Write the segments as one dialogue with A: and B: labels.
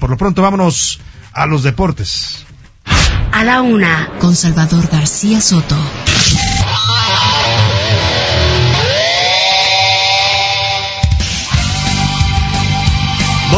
A: Por lo pronto, vámonos a los deportes.
B: A la una, con Salvador García Soto.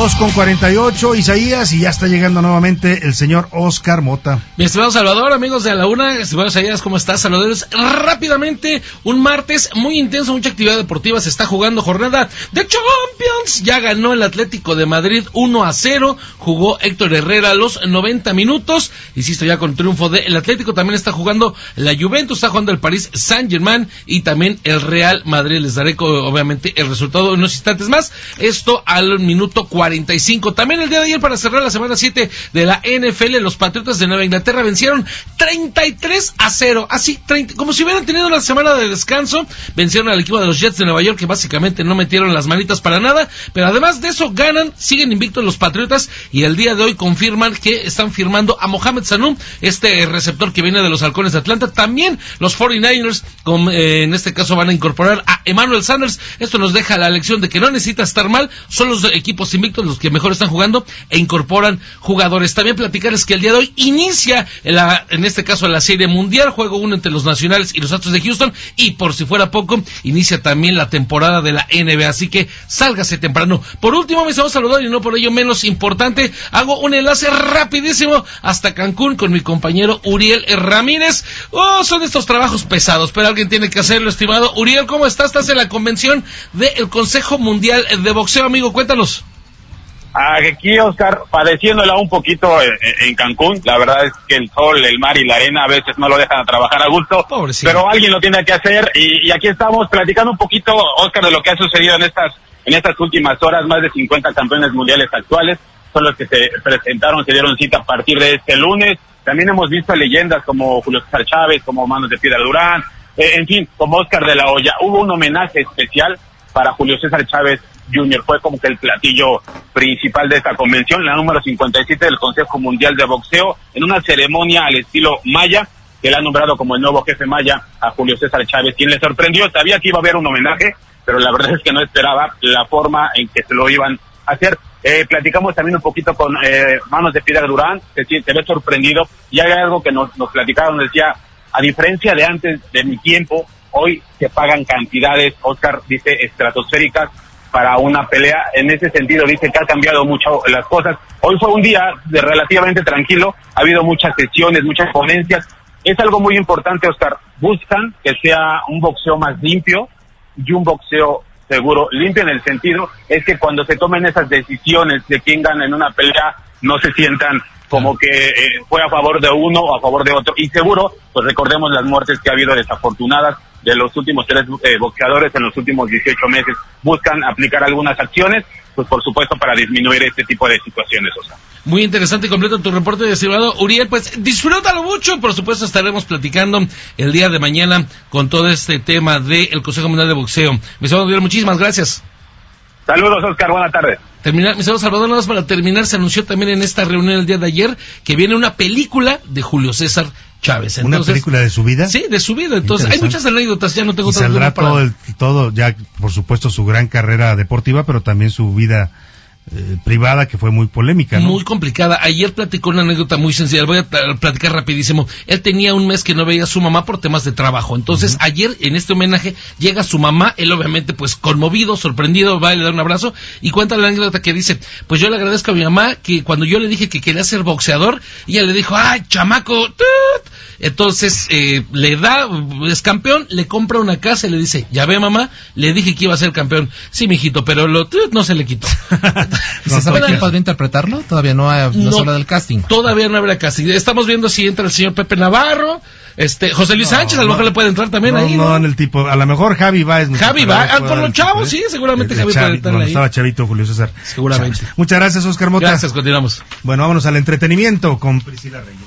A: 2 con 48, Isaías, y ya está llegando nuevamente el señor Oscar Mota.
C: Mi estimado Salvador, amigos de la una, estimado Isaías, ¿cómo estás? Saludos rápidamente. Un martes muy intenso, mucha actividad deportiva. Se está jugando jornada de Champions. Ya ganó el Atlético de Madrid 1 a 0. Jugó Héctor Herrera los 90 minutos. Insisto, ya con triunfo del Atlético. También está jugando la Juventus, está jugando el París Saint-Germain y también el Real Madrid. Les daré, obviamente, el resultado en unos instantes más. Esto al minuto 40 45. También el día de ayer, para cerrar la semana 7 de la NFL, los Patriotas de Nueva Inglaterra vencieron 33 a 0. Así, 30, como si hubieran tenido una semana de descanso. Vencieron al equipo de los Jets de Nueva York, que básicamente no metieron las manitas para nada. Pero además de eso, ganan, siguen invictos los Patriotas. Y el día de hoy confirman que están firmando a Mohamed Sanu, este receptor que viene de los Halcones de Atlanta. También los 49ers, con, eh, en este caso, van a incorporar a Emmanuel Sanders. Esto nos deja la lección de que no necesita estar mal. Son los equipos invictos los que mejor están jugando e incorporan jugadores. También platicarles que el día de hoy inicia, en, este caso, la Serie Mundial, juego uno entre los Nacionales y los Astros de Houston, y por si fuera poco, inicia también la temporada de la NBA, así que sálgase temprano. Por último, me estamos saludando y no por ello menos importante, hago un enlace rapidísimo hasta Cancún con mi compañero Uriel Ramírez. Oh, son estos trabajos pesados, pero alguien tiene que hacerlo, estimado. Uriel, ¿cómo estás? Estás en la convención del Consejo Mundial de Boxeo, amigo, cuéntanos.
D: Aquí, Oscar, padeciéndola un poquito en, Cancún. La verdad es que el sol, el mar y la arena a veces no lo dejan a trabajar a gusto. Pero alguien lo tiene que hacer. Y, aquí estamos platicando un poquito, Oscar, de lo que ha sucedido en estas, en estas últimas horas. Más de 50 campeones mundiales actuales son los que se presentaron, se dieron cita a partir de este lunes. También hemos visto leyendas como Julio César Chávez, como Manos de Piedra Durán, eh, en fin, como Oscar de la Hoya. Hubo un homenaje especial para Julio César Chávez Junior. Fue como que el platillo principal de esta convención, la número 57 del Consejo Mundial de Boxeo, en una ceremonia al estilo maya, que le ha nombrado como el nuevo jefe maya a Julio César Chávez, quien le sorprendió, sabía que iba a haber un homenaje, pero la verdad es que no esperaba la forma en que se lo iban a hacer. Eh, platicamos también un poquito con eh, Manos de Piedra Durán, que se ve sorprendido, y hay algo que nos, nos platicaron, decía, a diferencia de antes de mi tiempo, hoy se pagan cantidades, Oscar dice, estratosféricas para una pelea. En ese sentido dice que ha cambiado mucho las cosas. Hoy fue un día de relativamente tranquilo, ha habido muchas sesiones, muchas ponencias. Es algo muy importante, Oscar. Buscan que sea un boxeo más limpio y un boxeo seguro. Limpio en el sentido es que cuando se tomen esas decisiones de quién gana en una pelea, no se sientan como que eh, fue a favor de uno o a favor de otro. Y seguro, pues recordemos las muertes que ha habido desafortunadas de los últimos tres eh, boxeadores en los últimos 18 meses. Buscan aplicar algunas acciones, pues por supuesto para disminuir este tipo de situaciones. O sea.
C: Muy interesante y completo tu reporte, de estimado Uriel. Pues disfrútalo mucho. Por supuesto, estaremos platicando el día de mañana con todo este tema del Consejo Mundial de Boxeo. Mi estimado Uriel, muchísimas gracias.
D: Saludos, Oscar. Buenas tardes.
C: Terminar, mi Salvador, nada más para terminar, se anunció también en esta reunión el día de ayer que viene una película de Julio César Chávez.
A: ¿Una película de su vida?
C: Sí, de su vida. Entonces, hay muchas anécdotas, ya no tengo
A: y saldrá todo, el, todo, ya por supuesto, su gran carrera deportiva, pero también su vida eh, privada que fue muy polémica.
C: Muy complicada. Ayer platicó una anécdota muy sencilla, voy a platicar rapidísimo. Él tenía un mes que no veía a su mamá por temas de trabajo. Entonces, ayer en este homenaje llega su mamá, él obviamente pues conmovido, sorprendido, va y le da un abrazo y cuenta la anécdota que dice, pues yo le agradezco a mi mamá que cuando yo le dije que quería ser boxeador, ella le dijo, ay, chamaco, entonces eh, le da, es campeón, le compra una casa y le dice, ya ve mamá, le dije que iba a ser campeón. Sí, mijito, pero lo no se le quitó.
E: ¿Se sabe quién podría interpretarlo? Todavía no, hay, no, no del casting.
C: Todavía no habrá casting. Estamos viendo si entra el señor Pepe Navarro, este José Luis Sánchez, a lo mejor le puede entrar también ahí.
A: No, en el tipo, a lo mejor Javi va.
C: Javi va, ah, por los chavos, sí, seguramente Javi puede entrar ahí.
A: estaba chavito Julio César.
C: Seguramente.
A: Muchas gracias, Oscar Mota.
C: Gracias, continuamos.
A: Bueno, vámonos al entretenimiento con Priscila Reyes.